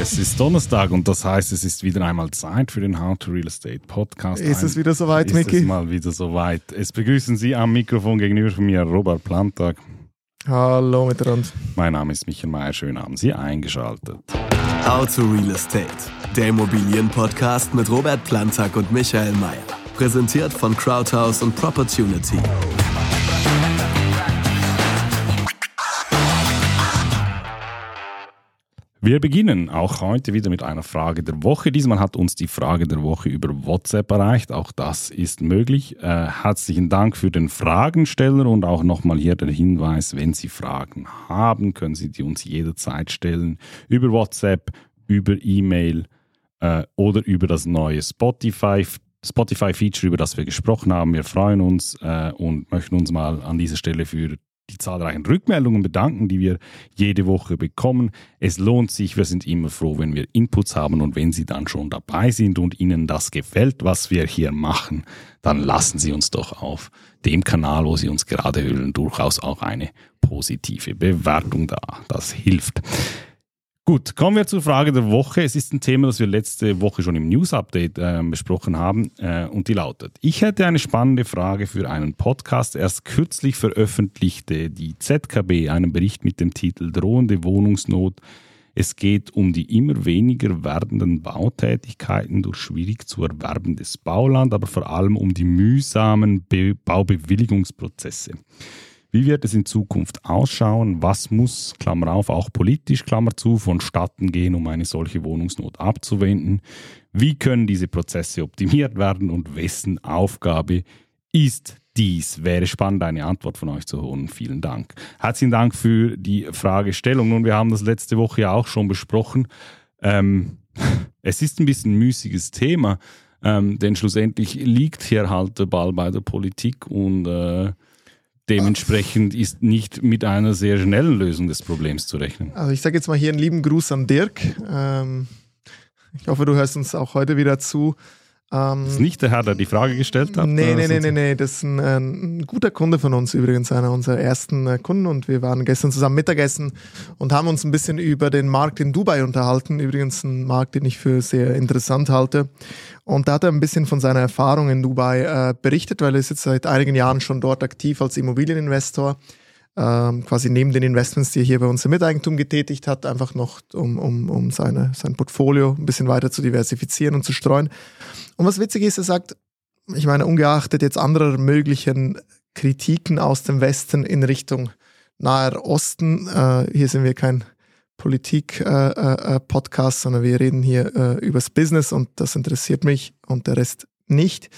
Es ist Donnerstag und das heißt, es ist wieder einmal Zeit für den How to Real Estate Podcast. Ist es wieder soweit, Micky? Es ist mal wieder soweit. Es begrüßen Sie am Mikrofon gegenüber von mir Robert Plantag. Hallo miteinander. Mein Name ist Michael Mayer. Schön haben Sie eingeschaltet. How to Real Estate, der Immobilienpodcast mit Robert Plantag und Michael Mayer. Präsentiert von Crowdhouse und Propertunity. Wir beginnen auch heute wieder mit einer Frage der Woche. Diesmal hat uns die Frage der Woche über WhatsApp erreicht. Auch das ist möglich. Äh, herzlichen Dank für den Fragensteller und auch nochmal hier der Hinweis, wenn Sie Fragen haben, können Sie die uns jederzeit stellen über WhatsApp, über E-Mail äh, oder über das neue Spotify. Spotify-Feature, über das wir gesprochen haben. Wir freuen uns äh, und möchten uns mal an dieser Stelle für die zahlreichen Rückmeldungen bedanken, die wir jede Woche bekommen. Es lohnt sich, wir sind immer froh, wenn wir Inputs haben und wenn Sie dann schon dabei sind und Ihnen das gefällt, was wir hier machen, dann lassen Sie uns doch auf dem Kanal, wo Sie uns gerade hören, durchaus auch eine positive Bewertung da. Das hilft. Gut, kommen wir zur Frage der Woche. Es ist ein Thema, das wir letzte Woche schon im News-Update äh, besprochen haben äh, und die lautet, ich hätte eine spannende Frage für einen Podcast. Erst kürzlich veröffentlichte die ZKB einen Bericht mit dem Titel Drohende Wohnungsnot. Es geht um die immer weniger werdenden Bautätigkeiten durch schwierig zu erwerbendes Bauland, aber vor allem um die mühsamen Be Baubewilligungsprozesse. Wie wird es in Zukunft ausschauen? Was muss, Klammer auf, auch politisch, Klammer zu, vonstatten gehen, um eine solche Wohnungsnot abzuwenden? Wie können diese Prozesse optimiert werden und wessen Aufgabe ist dies? Wäre spannend, eine Antwort von euch zu holen. Vielen Dank. Herzlichen Dank für die Fragestellung. Nun, wir haben das letzte Woche ja auch schon besprochen. Ähm, es ist ein bisschen ein müßiges Thema, ähm, denn schlussendlich liegt hier halt der Ball bei der Politik und äh, Dementsprechend ist nicht mit einer sehr schnellen Lösung des Problems zu rechnen. Also ich sage jetzt mal hier einen lieben Gruß an Dirk. Ähm, ich hoffe, du hörst uns auch heute wieder zu. Ähm, das ist nicht der Herr, der die Frage gestellt hat? Nee, nee, nee, nee, nee. Das ist ein, ein, guter Kunde von uns übrigens, einer unserer ersten äh, Kunden. Und wir waren gestern zusammen Mittagessen und haben uns ein bisschen über den Markt in Dubai unterhalten. Übrigens ein Markt, den ich für sehr interessant halte. Und da hat er ein bisschen von seiner Erfahrung in Dubai äh, berichtet, weil er ist jetzt seit einigen Jahren schon dort aktiv als Immobilieninvestor ähm, quasi neben den Investments, die er hier bei uns im Miteigentum getätigt hat, einfach noch, um, um, um seine, sein Portfolio ein bisschen weiter zu diversifizieren und zu streuen. Und was witzig ist, er sagt, ich meine, ungeachtet jetzt anderer möglichen Kritiken aus dem Westen in Richtung Naher Osten, äh, hier sind wir kein Politik-Podcast, äh, äh, sondern wir reden hier äh, übers Business und das interessiert mich und der Rest nicht.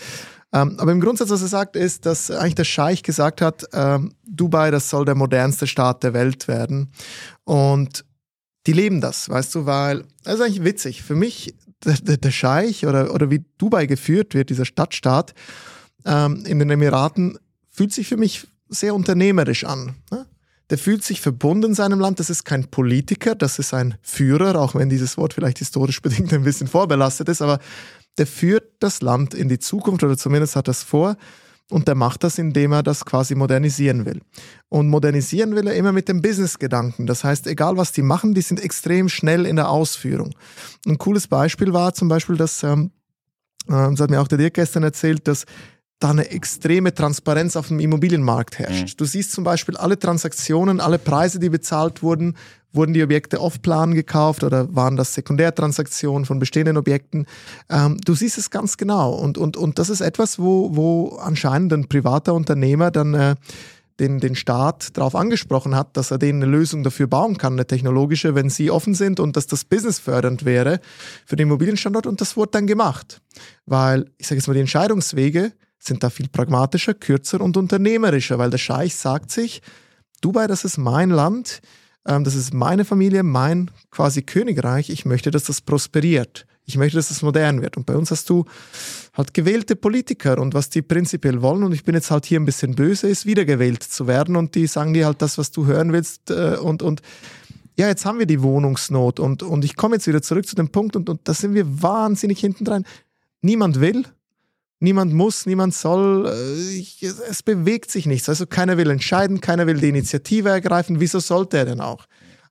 Ähm, aber im Grundsatz, was er sagt, ist, dass eigentlich der Scheich gesagt hat, ähm, Dubai, das soll der modernste Staat der Welt werden. Und die leben das, weißt du, weil, das ist eigentlich witzig. Für mich, der, der Scheich oder, oder wie Dubai geführt wird, dieser Stadtstaat ähm, in den Emiraten, fühlt sich für mich sehr unternehmerisch an. Ne? Der fühlt sich verbunden seinem Land. Das ist kein Politiker, das ist ein Führer, auch wenn dieses Wort vielleicht historisch bedingt ein bisschen vorbelastet ist, aber der führt das Land in die Zukunft oder zumindest hat das vor. Und der macht das, indem er das quasi modernisieren will. Und modernisieren will er immer mit dem Business-Gedanken. Das heißt, egal was die machen, die sind extrem schnell in der Ausführung. Ein cooles Beispiel war zum Beispiel, dass, ähm, äh, das hat mir auch der Dirk gestern erzählt, dass da eine extreme Transparenz auf dem Immobilienmarkt herrscht. Mhm. Du siehst zum Beispiel alle Transaktionen, alle Preise, die bezahlt wurden, wurden die Objekte off-plan gekauft oder waren das Sekundärtransaktionen von bestehenden Objekten? Ähm, du siehst es ganz genau und, und, und das ist etwas, wo, wo anscheinend ein privater Unternehmer dann äh, den, den Staat darauf angesprochen hat, dass er denen eine Lösung dafür bauen kann, eine technologische, wenn sie offen sind und dass das Business fördernd wäre für den Immobilienstandort und das wurde dann gemacht. Weil, ich sage jetzt mal, die Entscheidungswege sind da viel pragmatischer, kürzer und unternehmerischer, weil der Scheich sagt sich, Dubai, das ist mein Land, ähm, das ist meine Familie, mein quasi Königreich, ich möchte, dass das prosperiert. Ich möchte, dass das modern wird. Und bei uns hast du halt gewählte Politiker und was die prinzipiell wollen, und ich bin jetzt halt hier ein bisschen böse, ist wiedergewählt zu werden und die sagen dir halt das, was du hören willst äh, und, und ja, jetzt haben wir die Wohnungsnot und, und ich komme jetzt wieder zurück zu dem Punkt und, und da sind wir wahnsinnig hinten dran. Niemand will, Niemand muss, niemand soll, äh, es bewegt sich nichts. Also keiner will entscheiden, keiner will die Initiative ergreifen. Wieso sollte er denn auch?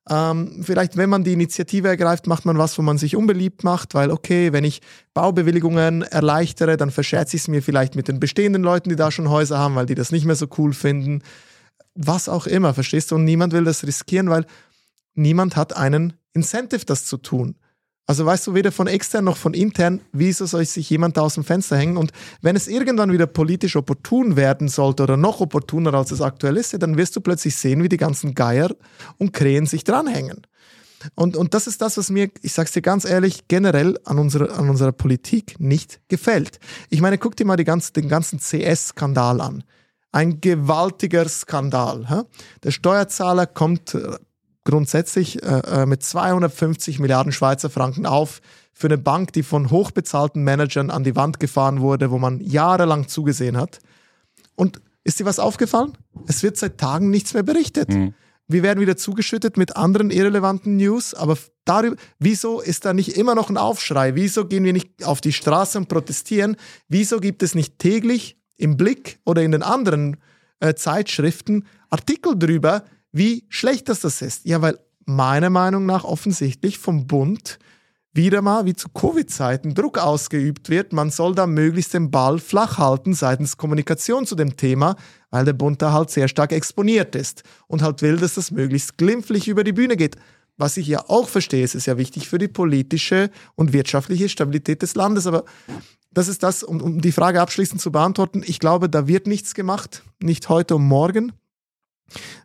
Ähm, vielleicht, wenn man die Initiative ergreift, macht man was, wo man sich unbeliebt macht, weil, okay, wenn ich Baubewilligungen erleichtere, dann verscherze ich es mir vielleicht mit den bestehenden Leuten, die da schon Häuser haben, weil die das nicht mehr so cool finden. Was auch immer, verstehst du? Und niemand will das riskieren, weil niemand hat einen Incentive, das zu tun. Also weißt du, weder von extern noch von intern, wieso soll sich jemand da aus dem Fenster hängen? Und wenn es irgendwann wieder politisch opportun werden sollte oder noch opportuner als es aktuell ist, dann wirst du plötzlich sehen, wie die ganzen Geier und Krähen sich dranhängen. Und, und das ist das, was mir, ich sag's dir ganz ehrlich, generell an unserer, an unserer Politik nicht gefällt. Ich meine, guck dir mal die ganze, den ganzen CS-Skandal an. Ein gewaltiger Skandal. Hä? Der Steuerzahler kommt äh, grundsätzlich äh, äh mit 250 Milliarden Schweizer Franken auf für eine Bank, die von hochbezahlten Managern an die Wand gefahren wurde, wo man jahrelang zugesehen hat. Und ist dir was aufgefallen? Es wird seit Tagen nichts mehr berichtet. Mhm. Wir werden wieder zugeschüttet mit anderen irrelevanten News, aber darüber, wieso ist da nicht immer noch ein Aufschrei? Wieso gehen wir nicht auf die Straße und protestieren? Wieso gibt es nicht täglich im Blick oder in den anderen äh, Zeitschriften Artikel drüber, wie schlecht das, das ist. Ja, weil meiner Meinung nach offensichtlich vom Bund wieder mal wie zu Covid-Zeiten Druck ausgeübt wird. Man soll da möglichst den Ball flach halten seitens Kommunikation zu dem Thema, weil der Bund da halt sehr stark exponiert ist und halt will, dass das möglichst glimpflich über die Bühne geht. Was ich ja auch verstehe, es ist ja wichtig für die politische und wirtschaftliche Stabilität des Landes. Aber das ist das, um, um die Frage abschließend zu beantworten. Ich glaube, da wird nichts gemacht, nicht heute und morgen.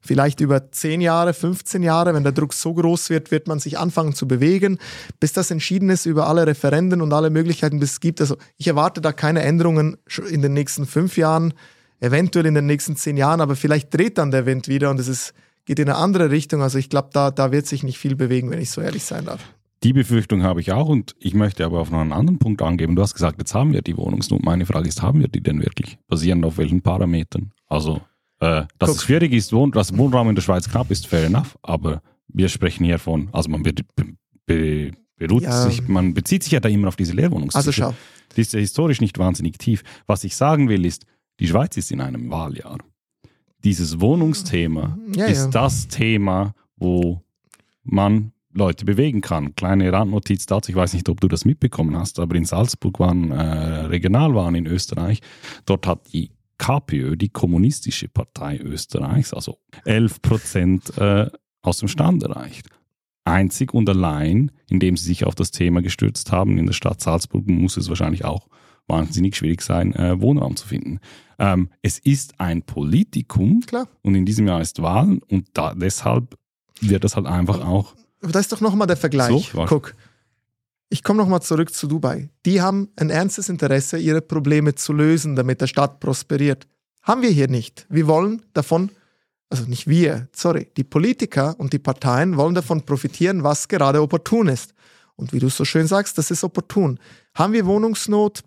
Vielleicht über 10 Jahre, 15 Jahre, wenn der Druck so groß wird, wird man sich anfangen zu bewegen, bis das entschieden ist über alle Referenden und alle Möglichkeiten, die es gibt. Also ich erwarte da keine Änderungen in den nächsten fünf Jahren, eventuell in den nächsten zehn Jahren, aber vielleicht dreht dann der Wind wieder und es ist, geht in eine andere Richtung. Also ich glaube, da, da wird sich nicht viel bewegen, wenn ich so ehrlich sein darf. Die Befürchtung habe ich auch und ich möchte aber auf noch einen anderen Punkt angeben. Du hast gesagt, jetzt haben wir die Wohnungsnot. Meine Frage ist, haben wir die denn wirklich? Basierend auf welchen Parametern? Also äh, dass Guck. es schwierig ist, Wohn dass Wohnraum in der Schweiz knapp ist, fair enough, aber wir sprechen hier von, also man, be, be, be ja. sich, man bezieht sich ja da immer auf diese Leerwohnungsziffer. Also schau. Die ist ja historisch nicht wahnsinnig tief. Was ich sagen will ist, die Schweiz ist in einem Wahljahr. Dieses Wohnungsthema ja, ist ja. das Thema, wo man Leute bewegen kann. Kleine Randnotiz dazu, ich weiß nicht, ob du das mitbekommen hast, aber in Salzburg waren äh, Regionalwahlen in Österreich. Dort hat die KPÖ, die Kommunistische Partei Österreichs, also 11 Prozent äh, aus dem Stand erreicht. Einzig und allein, indem sie sich auf das Thema gestürzt haben, in der Stadt Salzburg muss es wahrscheinlich auch wahnsinnig schwierig sein, äh, Wohnraum zu finden. Ähm, es ist ein Politikum Klar. und in diesem Jahr ist Wahlen und da, deshalb wird das halt einfach auch. Aber da ist doch nochmal der Vergleich. So, Guck, ich komme nochmal zurück zu Dubai. Die haben ein ernstes Interesse, ihre Probleme zu lösen, damit der Stadt prosperiert. Haben wir hier nicht. Wir wollen davon, also nicht wir, sorry, die Politiker und die Parteien wollen davon profitieren, was gerade opportun ist. Und wie du so schön sagst, das ist opportun. Haben wir Wohnungsnot?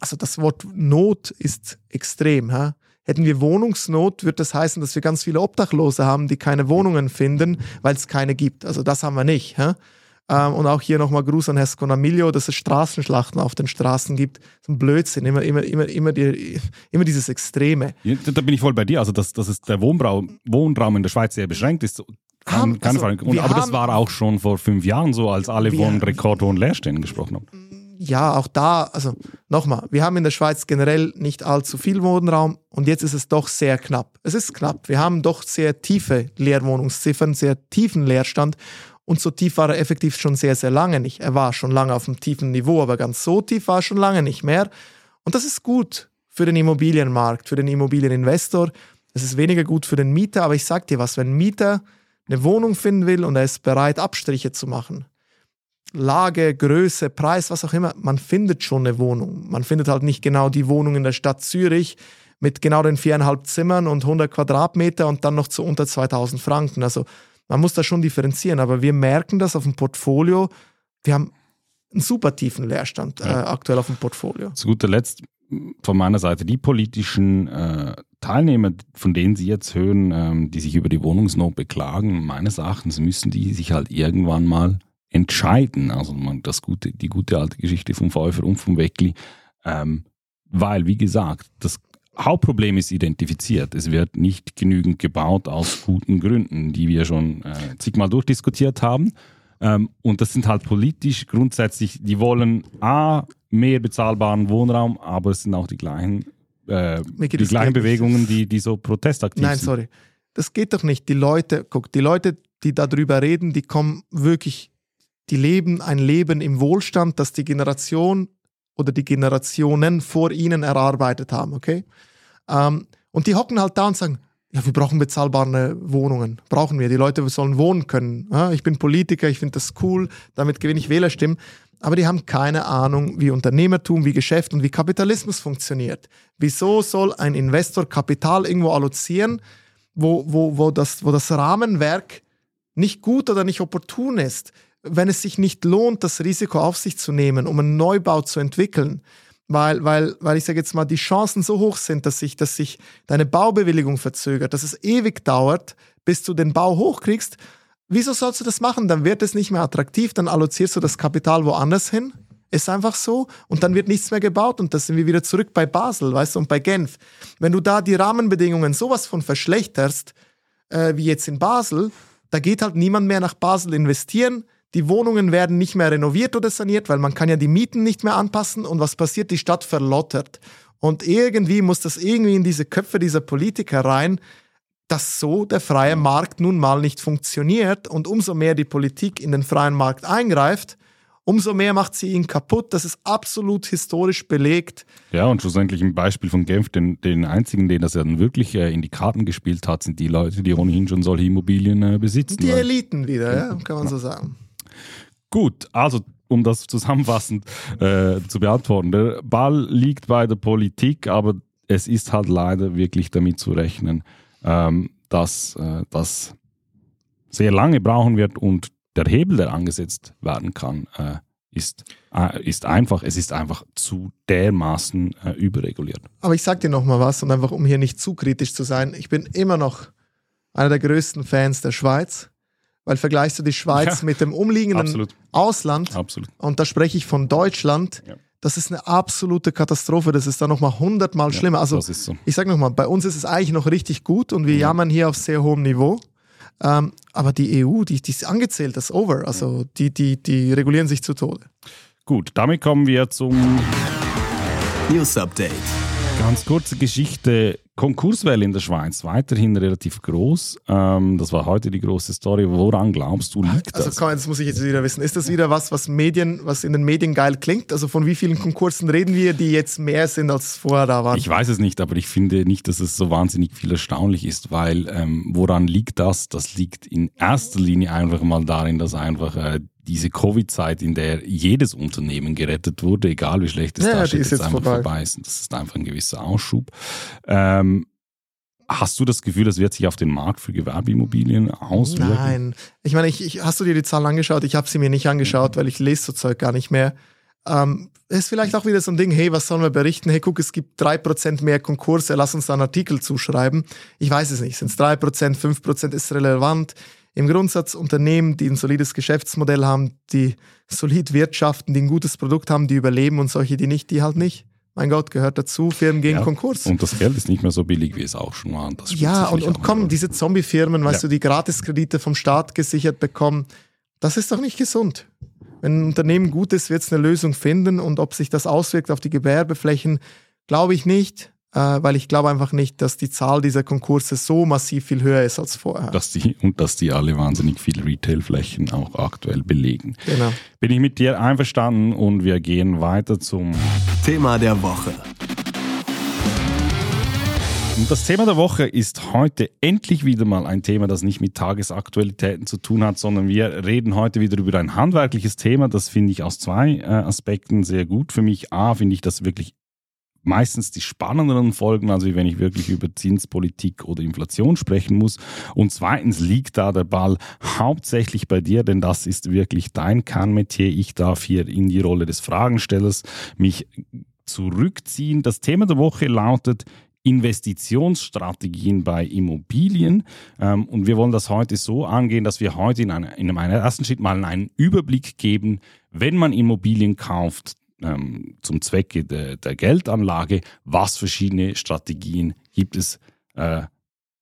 Also das Wort Not ist extrem. Ha? Hätten wir Wohnungsnot, würde das heißen, dass wir ganz viele Obdachlose haben, die keine Wohnungen finden, weil es keine gibt. Also das haben wir nicht. Ha? Ähm, und auch hier nochmal Gruß an Herr Sconamilio, dass es Straßenschlachten auf den Straßen gibt. So ein Blödsinn, immer, immer, immer, immer, die, immer dieses Extreme. Ja, da bin ich voll bei dir. Also, dass, dass es der Wohnraum, Wohnraum in der Schweiz sehr beschränkt ist. Haben, keine also, Frage. Und, aber das war auch schon vor fünf Jahren so, als alle von Rekordhohen Leerstellen gesprochen haben. Ja, auch da, also nochmal, wir haben in der Schweiz generell nicht allzu viel Wohnraum und jetzt ist es doch sehr knapp. Es ist knapp. Wir haben doch sehr tiefe Leerwohnungsziffern, sehr tiefen Leerstand und so tief war er effektiv schon sehr, sehr lange nicht. Er war schon lange auf einem tiefen Niveau, aber ganz so tief war er schon lange nicht mehr. Und das ist gut für den Immobilienmarkt, für den Immobilieninvestor. Es ist weniger gut für den Mieter, aber ich sag dir was, wenn ein Mieter eine Wohnung finden will und er ist bereit, Abstriche zu machen, Lage, Größe, Preis, was auch immer, man findet schon eine Wohnung. Man findet halt nicht genau die Wohnung in der Stadt Zürich mit genau den viereinhalb Zimmern und 100 Quadratmeter und dann noch zu unter 2000 Franken. Also man muss da schon differenzieren, aber wir merken das auf dem Portfolio. Wir haben einen super tiefen Leerstand äh, aktuell auf dem Portfolio. Zu guter Letzt von meiner Seite die politischen äh, Teilnehmer, von denen Sie jetzt hören, ähm, die sich über die Wohnungsnot beklagen, meines Erachtens müssen die sich halt irgendwann mal entscheiden. Also man, das gute, die gute alte Geschichte vom Pfeiffer und vom Weckli. Ähm, weil, wie gesagt, das Hauptproblem ist identifiziert. Es wird nicht genügend gebaut aus guten Gründen, die wir schon äh, zigmal durchdiskutiert haben. Ähm, und das sind halt politisch grundsätzlich, die wollen A, mehr bezahlbaren Wohnraum, aber es sind auch die gleichen, äh, die gleichen Bewegungen, die, die so protestaktiv Nein, sind. sorry. Das geht doch nicht. Die Leute, guck, die Leute, die darüber reden, die kommen wirklich, die leben ein Leben im Wohlstand, das die Generation oder die Generationen vor ihnen erarbeitet haben, okay? Ähm, und die hocken halt da und sagen, ja, wir brauchen bezahlbare Wohnungen. Brauchen wir. Die Leute sollen wohnen können. Ja, ich bin Politiker, ich finde das cool, damit gewinne ich Wählerstimmen. Aber die haben keine Ahnung, wie Unternehmertum, wie Geschäft und wie Kapitalismus funktioniert. Wieso soll ein Investor Kapital irgendwo allozieren, wo, wo, wo, das, wo das Rahmenwerk nicht gut oder nicht opportun ist, wenn es sich nicht lohnt, das Risiko auf sich zu nehmen, um einen Neubau zu entwickeln? Weil, weil, weil ich sage jetzt mal, die Chancen so hoch sind, dass sich, dass sich deine Baubewilligung verzögert, dass es ewig dauert, bis du den Bau hochkriegst. Wieso sollst du das machen? Dann wird es nicht mehr attraktiv, dann allozierst du das Kapital woanders hin. Ist einfach so. Und dann wird nichts mehr gebaut und da sind wir wieder zurück bei Basel, weißt du, und bei Genf. Wenn du da die Rahmenbedingungen sowas von verschlechterst, äh, wie jetzt in Basel, da geht halt niemand mehr nach Basel investieren die Wohnungen werden nicht mehr renoviert oder saniert, weil man kann ja die Mieten nicht mehr anpassen und was passiert? Die Stadt verlottert. Und irgendwie muss das irgendwie in diese Köpfe dieser Politiker rein, dass so der freie Markt nun mal nicht funktioniert und umso mehr die Politik in den freien Markt eingreift, umso mehr macht sie ihn kaputt. Das ist absolut historisch belegt. Ja, und schlussendlich im Beispiel von Genf, den, den einzigen, den das ja dann wirklich äh, in die Karten gespielt hat, sind die Leute, die ohnehin schon solche Immobilien äh, besitzen. Die Eliten wieder, ja, kann man so sagen. Gut, also um das zusammenfassend äh, zu beantworten. Der Ball liegt bei der Politik, aber es ist halt leider wirklich damit zu rechnen, ähm, dass äh, das sehr lange brauchen wird und der Hebel, der angesetzt werden kann, äh, ist, äh, ist einfach, es ist einfach zu dermaßen äh, überreguliert. Aber ich sag dir noch mal was und einfach, um hier nicht zu kritisch zu sein, ich bin immer noch einer der größten Fans der Schweiz weil vergleichst du die Schweiz ja, mit dem umliegenden absolut. Ausland, absolut. und da spreche ich von Deutschland, ja. das ist eine absolute Katastrophe. Das ist da nochmal hundertmal ja, schlimmer. Also so. ich sage nochmal, bei uns ist es eigentlich noch richtig gut und wir mhm. jammern hier auf sehr hohem Niveau. Ähm, aber die EU, die, die ist angezählt, das ist over. Also die, die, die regulieren sich zu Tode. Gut, damit kommen wir zum News Update. Ganz kurze Geschichte. Konkurswelle in der Schweiz, weiterhin relativ groß. Ähm, das war heute die große Story. Woran glaubst du, liegt also, das? Komm, das muss ich jetzt wieder wissen. Ist das wieder was, was Medien, was in den Medien geil klingt? Also von wie vielen Konkursen reden wir, die jetzt mehr sind, als vorher da waren? Ich weiß es nicht, aber ich finde nicht, dass es so wahnsinnig viel erstaunlich ist, weil ähm, woran liegt das? Das liegt in erster Linie einfach mal darin, dass einfach äh, diese Covid-Zeit, in der jedes Unternehmen gerettet wurde, egal wie schlecht es ja, da steht, jetzt, jetzt einfach vorbei. vorbei ist. Das ist einfach ein gewisser Ausschub. Ähm, Hast du das Gefühl, das wird sich auf den Markt für Gewerbeimmobilien auswirken? Nein. Ich meine, ich, ich, hast du dir die Zahlen angeschaut? Ich habe sie mir nicht angeschaut, weil ich lese so Zeug gar nicht mehr. Ähm, ist vielleicht auch wieder so ein Ding, hey, was sollen wir berichten? Hey, guck, es gibt 3% mehr Konkurse, lass uns da einen Artikel zuschreiben. Ich weiß es nicht. Sind es 3%, 5% ist relevant? Im Grundsatz Unternehmen, die ein solides Geschäftsmodell haben, die solid wirtschaften, die ein gutes Produkt haben, die überleben und solche, die nicht, die halt nicht. Mein Gott, gehört dazu, Firmen gehen ja, Konkurs. Und das Geld ist nicht mehr so billig, wie es auch schon war. ja, und, und kommen diese Zombie-Firmen, weißt ja. du, die Gratiskredite vom Staat gesichert bekommen, das ist doch nicht gesund. Wenn ein Unternehmen gut ist, wird es eine Lösung finden und ob sich das auswirkt auf die Gewerbeflächen, glaube ich nicht weil ich glaube einfach nicht, dass die Zahl dieser Konkurse so massiv viel höher ist als vorher. Dass die, und dass die alle wahnsinnig viele Retailflächen auch aktuell belegen. Genau. Bin ich mit dir einverstanden und wir gehen weiter zum Thema der Woche. Und das Thema der Woche ist heute endlich wieder mal ein Thema, das nicht mit Tagesaktualitäten zu tun hat, sondern wir reden heute wieder über ein handwerkliches Thema. Das finde ich aus zwei äh, Aspekten sehr gut. Für mich, A, finde ich das wirklich meistens die spannenderen Folgen, also wenn ich wirklich über Zinspolitik oder Inflation sprechen muss. Und zweitens liegt da der Ball hauptsächlich bei dir, denn das ist wirklich dein Kernmetier. Ich darf hier in die Rolle des Fragenstellers mich zurückziehen. Das Thema der Woche lautet Investitionsstrategien bei Immobilien. Ähm, und wir wollen das heute so angehen, dass wir heute in, in einem ersten Schritt mal einen Überblick geben, wenn man Immobilien kauft, ähm, zum Zwecke de, der Geldanlage, was verschiedene Strategien gibt es äh,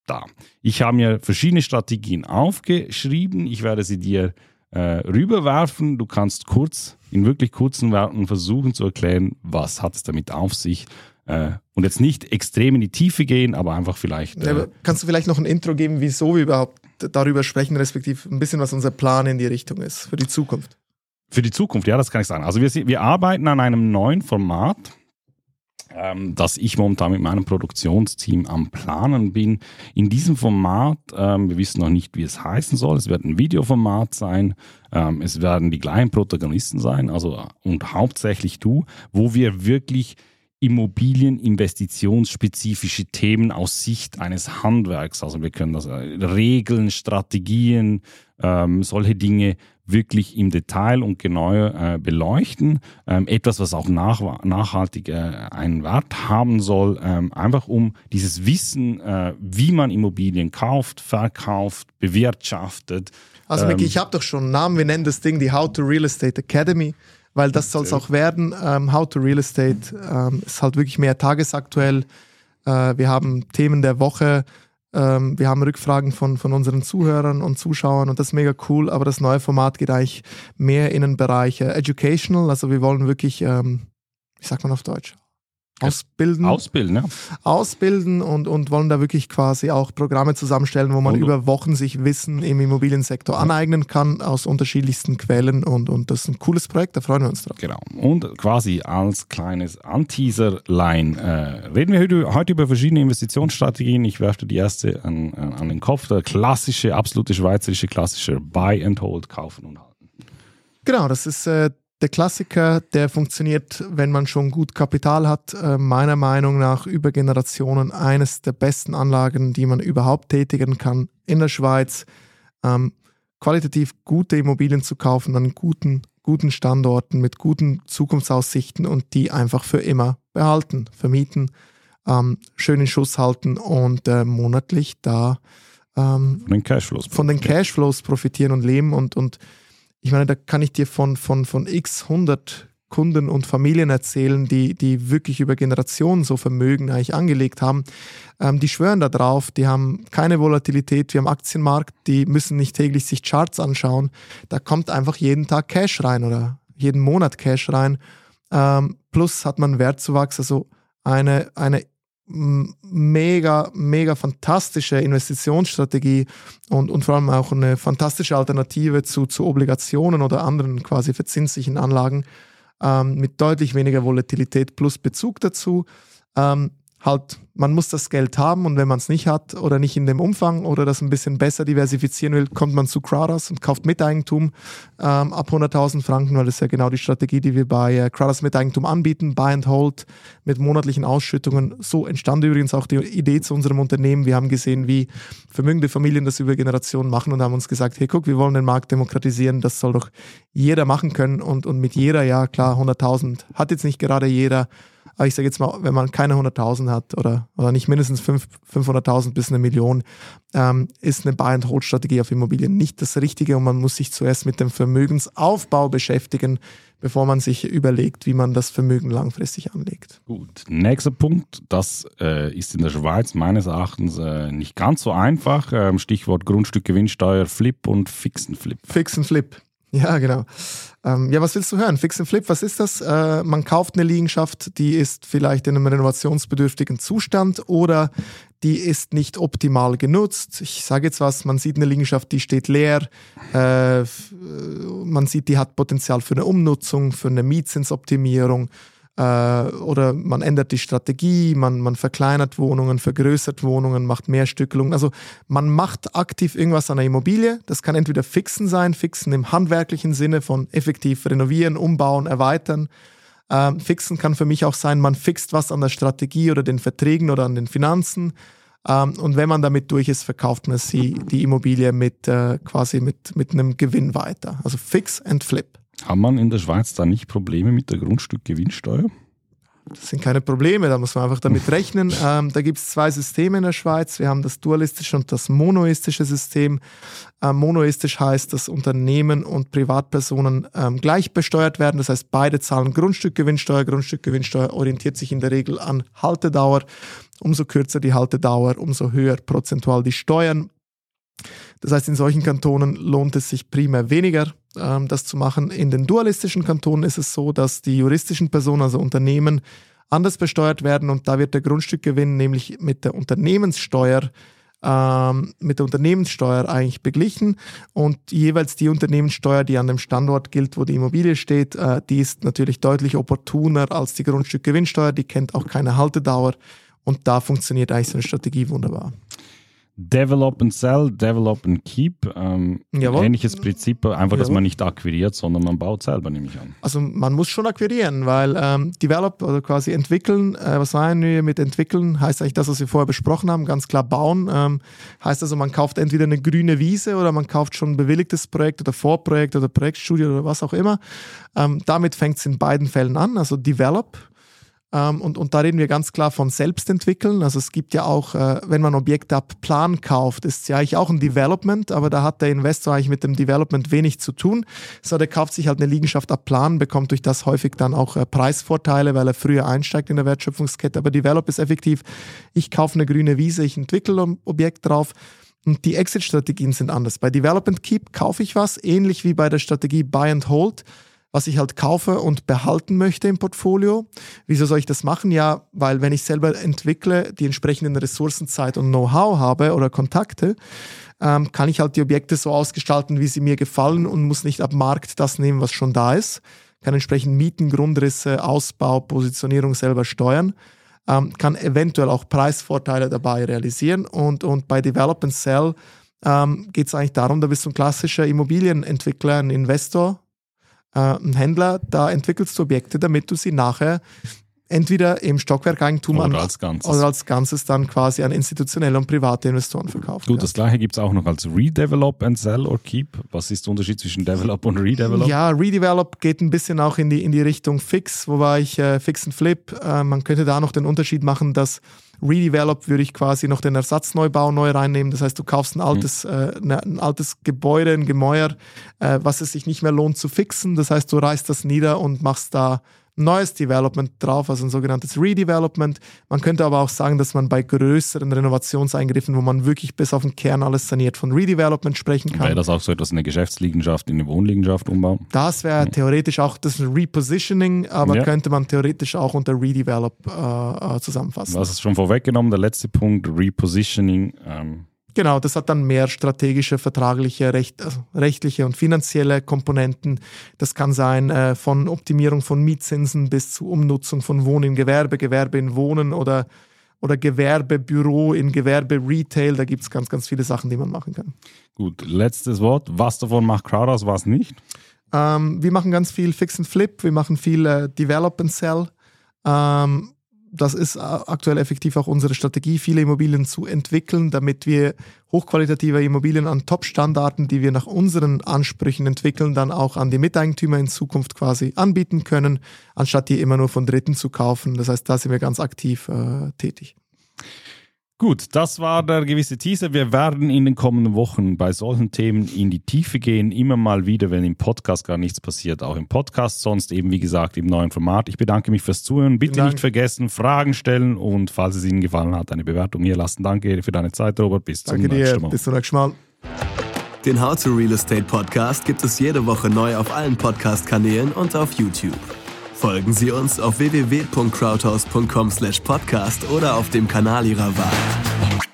da. Ich habe mir verschiedene Strategien aufgeschrieben. Ich werde sie dir äh, rüberwerfen. Du kannst kurz, in wirklich kurzen Worten versuchen zu erklären, was hat es damit auf sich. Äh, und jetzt nicht extrem in die Tiefe gehen, aber einfach vielleicht. Ja, Äh, kannst du vielleicht noch ein Intro geben, wieso wir überhaupt darüber sprechen, respektive ein bisschen, was unser Plan in die Richtung ist für die Zukunft? Für die Zukunft, ja, das kann ich sagen. Also wir, wir arbeiten an einem neuen Format, ähm, das ich momentan mit meinem Produktionsteam am Planen bin. In diesem Format, ähm, wir wissen noch nicht, wie es heißen soll. Es wird ein Videoformat sein. Ähm, es werden die gleichen Protagonisten sein, also und hauptsächlich du, wo wir wirklich Immobilieninvestitionsspezifische Themen aus Sicht eines Handwerks, also wir können das äh, Regeln, Strategien, ähm, solche Dinge wirklich im Detail und genau äh, beleuchten. Ähm, etwas, was auch nach, nachhaltig äh, einen Wert haben soll, ähm, einfach um dieses Wissen, äh, wie man Immobilien kauft, verkauft, bewirtschaftet. Also Ähm, Micky, ich habe doch schon einen Namen, wir nennen das Ding die How to Real Estate Academy, weil das soll es auch werden. Ähm, How to Real Estate ähm, ist halt wirklich mehr tagesaktuell. Äh, wir haben Themen der Woche, ähm, wir haben Rückfragen von, von unseren Zuhörern und Zuschauern und das ist mega cool, aber das neue Format geht eigentlich mehr in den Bereich äh, Educational, also wir wollen wirklich, ähm, wie sagt man auf Deutsch? Ausbilden Ausbilden, ja. ausbilden und, und wollen da wirklich quasi auch Programme zusammenstellen, wo man Und- über Wochen sich Wissen im Immobiliensektor aneignen kann aus unterschiedlichsten Quellen und, und das ist ein cooles Projekt, da freuen wir uns drauf. Genau. Und quasi als kleines Anteaser-Line äh, reden wir heute, heute über verschiedene Investitionsstrategien. Ich werfe dir die erste an, an an den Kopf. Der klassische, absolute schweizerische klassische Buy and Hold, kaufen und halten. Genau, das ist äh, der Klassiker, der funktioniert, wenn man schon gut Kapital hat. Äh, meiner Meinung nach über Generationen eines der besten Anlagen, die man überhaupt tätigen kann in der Schweiz. Ähm, qualitativ gute Immobilien zu kaufen an guten, guten Standorten mit guten Zukunftsaussichten und die einfach für immer behalten, vermieten, ähm, schön in Schuss halten und äh, monatlich da ähm, Von den Cashflows. von den Cashflows profitieren und leben und, und ich meine, da kann ich dir von, von, von x 100 Kunden und Familien erzählen, die, die wirklich über Generationen so Vermögen eigentlich angelegt haben. Ähm, die schwören da drauf, die haben keine Volatilität, wir haben Aktienmarkt, die müssen nicht täglich sich Charts anschauen. Da kommt einfach jeden Tag Cash rein oder jeden Monat Cash rein. Ähm, plus hat man Wertzuwachs, also eine, eine mega, mega fantastische Investitionsstrategie und, und vor allem auch eine fantastische Alternative zu, zu Obligationen oder anderen quasi verzinslichen Anlagen ähm, mit deutlich weniger Volatilität plus Bezug dazu. Ähm, halt, man muss das Geld haben und wenn man es nicht hat oder nicht in dem Umfang oder das ein bisschen besser diversifizieren will, kommt man zu Crowders und kauft Miteigentum ähm, ab 100.000 Franken, weil das ist ja genau die Strategie, die wir bei äh, Crowders Miteigentum anbieten, Buy and Hold mit monatlichen Ausschüttungen. So entstand übrigens auch die Idee zu unserem Unternehmen. Wir haben gesehen, wie vermögende Familien das über Generationen machen und haben uns gesagt, hey guck, wir wollen den Markt demokratisieren, das soll doch jeder machen können und, und mit jeder, ja klar, 100.000 hat jetzt nicht gerade jeder, aber ich sage jetzt mal, wenn man keine 100.000 hat oder, oder nicht mindestens fünf- 500.000 bis eine Million, ähm, ist eine Buy-and-Hold-Strategie auf Immobilien nicht das Richtige und man muss sich zuerst mit dem Vermögensaufbau beschäftigen, bevor man sich überlegt, wie man das Vermögen langfristig anlegt. Gut, nächster Punkt, das äh, ist in der Schweiz meines Erachtens äh, nicht ganz so einfach. Ähm, Stichwort Grundstück, Gewinnsteuer, Flip und Fixen Flip. Fix and Flip. Ja, genau. Ähm, ja, was willst du hören? Fix and Flip, was ist das? Äh, man kauft eine Liegenschaft, die ist vielleicht in einem renovationsbedürftigen Zustand oder die ist nicht optimal genutzt. Ich sage jetzt was, man sieht eine Liegenschaft, die steht leer, äh, äh, man sieht, die hat Potenzial für eine Umnutzung, für eine Mietzinsoptimierung äh, oder man ändert die Strategie, man, man verkleinert Wohnungen, vergrößert Wohnungen, macht mehr Stückelungen. Also man macht aktiv irgendwas an der Immobilie. Das kann entweder fixen sein, fixen im handwerklichen Sinne von effektiv renovieren, umbauen, erweitern. Ähm, fixen kann für mich auch sein, man fixt was an der Strategie oder den Verträgen oder an den Finanzen. Ähm, und wenn man damit durch ist, verkauft man sie, die Immobilie mit äh, quasi mit, mit einem Gewinn weiter. Also fix and flip. Hat man in der Schweiz da nicht Probleme mit der Grundstückgewinnsteuer? das sind keine Probleme, da muss man einfach damit rechnen. Ähm, da gibt es zwei Systeme in der Schweiz. Wir haben das dualistische und das monoistische System. Ähm, monoistisch heißt, dass Unternehmen und Privatpersonen ähm, gleich besteuert werden. Das heißt, beide zahlen Grundstückgewinnsteuer. Grundstückgewinnsteuer orientiert sich in der Regel an Haltedauer. Umso kürzer die Haltedauer, umso höher prozentual die Steuern. Das heißt, in solchen Kantonen lohnt es sich primär weniger, das zu machen. In den dualistischen Kantonen ist es so, dass die juristischen Personen, also Unternehmen, anders besteuert werden und da wird der Grundstückgewinn nämlich mit der Unternehmenssteuer ähm, mit der Unternehmenssteuer eigentlich beglichen und jeweils die Unternehmenssteuer, die an dem Standort gilt, wo die Immobilie steht, äh, die ist natürlich deutlich opportuner als die Grundstückgewinnsteuer, die kennt auch keine Haltedauer und da funktioniert eigentlich so eine Strategie wunderbar. Develop and Sell, Develop and Keep. Ähm, ähnliches Prinzip, einfach, dass man nicht akquiriert, sondern man baut selber, nehme ich an. Also man muss schon akquirieren, weil ähm, Develop oder quasi entwickeln, äh, was meinen wir mit entwickeln, heißt eigentlich das, was wir vorher besprochen haben, ganz klar bauen. Ähm, heißt also, man kauft entweder eine grüne Wiese oder man kauft schon ein bewilligtes Projekt oder Vorprojekt oder Projektstudie oder was auch immer. Ähm, damit fängt es in beiden Fällen an, also Develop ähm, und, und da reden wir ganz klar von Selbstentwickeln. Also es gibt ja auch, äh, wenn man Objekte ab Plan kauft, ist es ja eigentlich auch ein Development, aber da hat der Investor eigentlich mit dem Development wenig zu tun. So, der kauft sich halt eine Liegenschaft ab Plan, bekommt durch das häufig dann auch äh, Preisvorteile, weil er früher einsteigt in der Wertschöpfungskette. Aber Develop ist effektiv, ich kaufe eine grüne Wiese, ich entwickle ein Objekt drauf. Und die Exit-Strategien sind anders. Bei Development Keep kaufe ich was, ähnlich wie bei der Strategie Buy and Hold was ich halt kaufe und behalten möchte im Portfolio. Wieso soll ich das machen? Ja, weil wenn ich selber entwickle, die entsprechenden Ressourcen, Zeit und Know-how habe oder Kontakte, ähm, kann ich halt die Objekte so ausgestalten, wie sie mir gefallen und muss nicht ab Markt das nehmen, was schon da ist. Kann entsprechend Mieten, Grundrisse, Ausbau, Positionierung selber steuern. Ähm, kann eventuell auch Preisvorteile dabei realisieren und, und bei Develop and Sell ähm, geht es eigentlich darum, da bist du ein klassischer Immobilienentwickler, ein Investor, äh, ein Händler, da entwickelst du Objekte, damit du sie nachher entweder im Stockwerkeigentum oder, als Ganzes. oder als Ganzes dann quasi an institutionelle und private Investoren verkauft. Gut, das gleiche gibt es auch noch als Redevelop and Sell or Keep. Was ist der Unterschied zwischen Develop und Redevelop? Ja, Redevelop geht ein bisschen auch in die, in die Richtung Fix, wobei ich äh, Fix und Flip, äh, man könnte da noch den Unterschied machen, dass Redevelop würde ich quasi noch den Ersatzneubau neu reinnehmen. Das heißt, du kaufst ein altes, mhm. äh, ne, ein altes Gebäude, ein Gemäuer, äh, was es sich nicht mehr lohnt zu fixen. Das heißt, du reißt das nieder und machst da neues Development drauf, also ein sogenanntes Redevelopment. Man könnte aber auch sagen, dass man bei größeren Renovationseingriffen, wo man wirklich bis auf den Kern alles saniert, von Redevelopment sprechen kann. Wäre das auch so etwas in eine Geschäftsliegenschaft, in eine Wohnliegenschaft umbauen? Das wäre ja. theoretisch auch das Repositioning, aber ja. könnte man theoretisch auch unter Redevelop äh, äh zusammenfassen. Was ist schon vorweggenommen, der letzte Punkt, Repositioning. Ähm Genau, das hat dann mehr strategische, vertragliche, recht, also rechtliche und finanzielle Komponenten. Das kann sein äh, von Optimierung von Mietzinsen bis zu Umnutzung von Wohnen in Gewerbe, Gewerbe in Wohnen oder, oder Gewerbebüro in Gewerbe Retail. Da gibt es ganz, ganz viele Sachen, die man machen kann. Gut, letztes Wort. Was davon macht Crowdhouse, was nicht? Ähm, wir machen ganz viel Fix and Flip, wir machen viel äh, Develop and Sell. Ähm, das ist äh, aktuell effektiv auch unsere Strategie, viele Immobilien zu entwickeln, damit wir hochqualitative Immobilien an Top-Standarten, die wir nach unseren Ansprüchen entwickeln, dann auch an die Miteigentümer in Zukunft quasi anbieten können, anstatt die immer nur von Dritten zu kaufen. Das heißt, da sind wir ganz aktiv äh, tätig. Gut, das war der gewisse Teaser. Wir werden in den kommenden Wochen bei solchen Themen in die Tiefe gehen. Immer mal wieder, wenn im Podcast gar nichts passiert, auch im Podcast. Sonst eben, wie gesagt, im neuen Format. Ich bedanke mich fürs Zuhören. Bitte nicht vergessen, Fragen stellen und falls es Ihnen gefallen hat, eine Bewertung hier lassen. Danke für deine Zeit, Robert. Bis Danke zum nächsten Mal. Bis zum nächsten Mal. Den How to Real Estate Podcast gibt es jede Woche neu auf allen Podcast-Kanälen und auf YouTube. Folgen Sie uns auf www.crowdhouse.com/podcast oder auf dem Kanal Ihrer Wahl.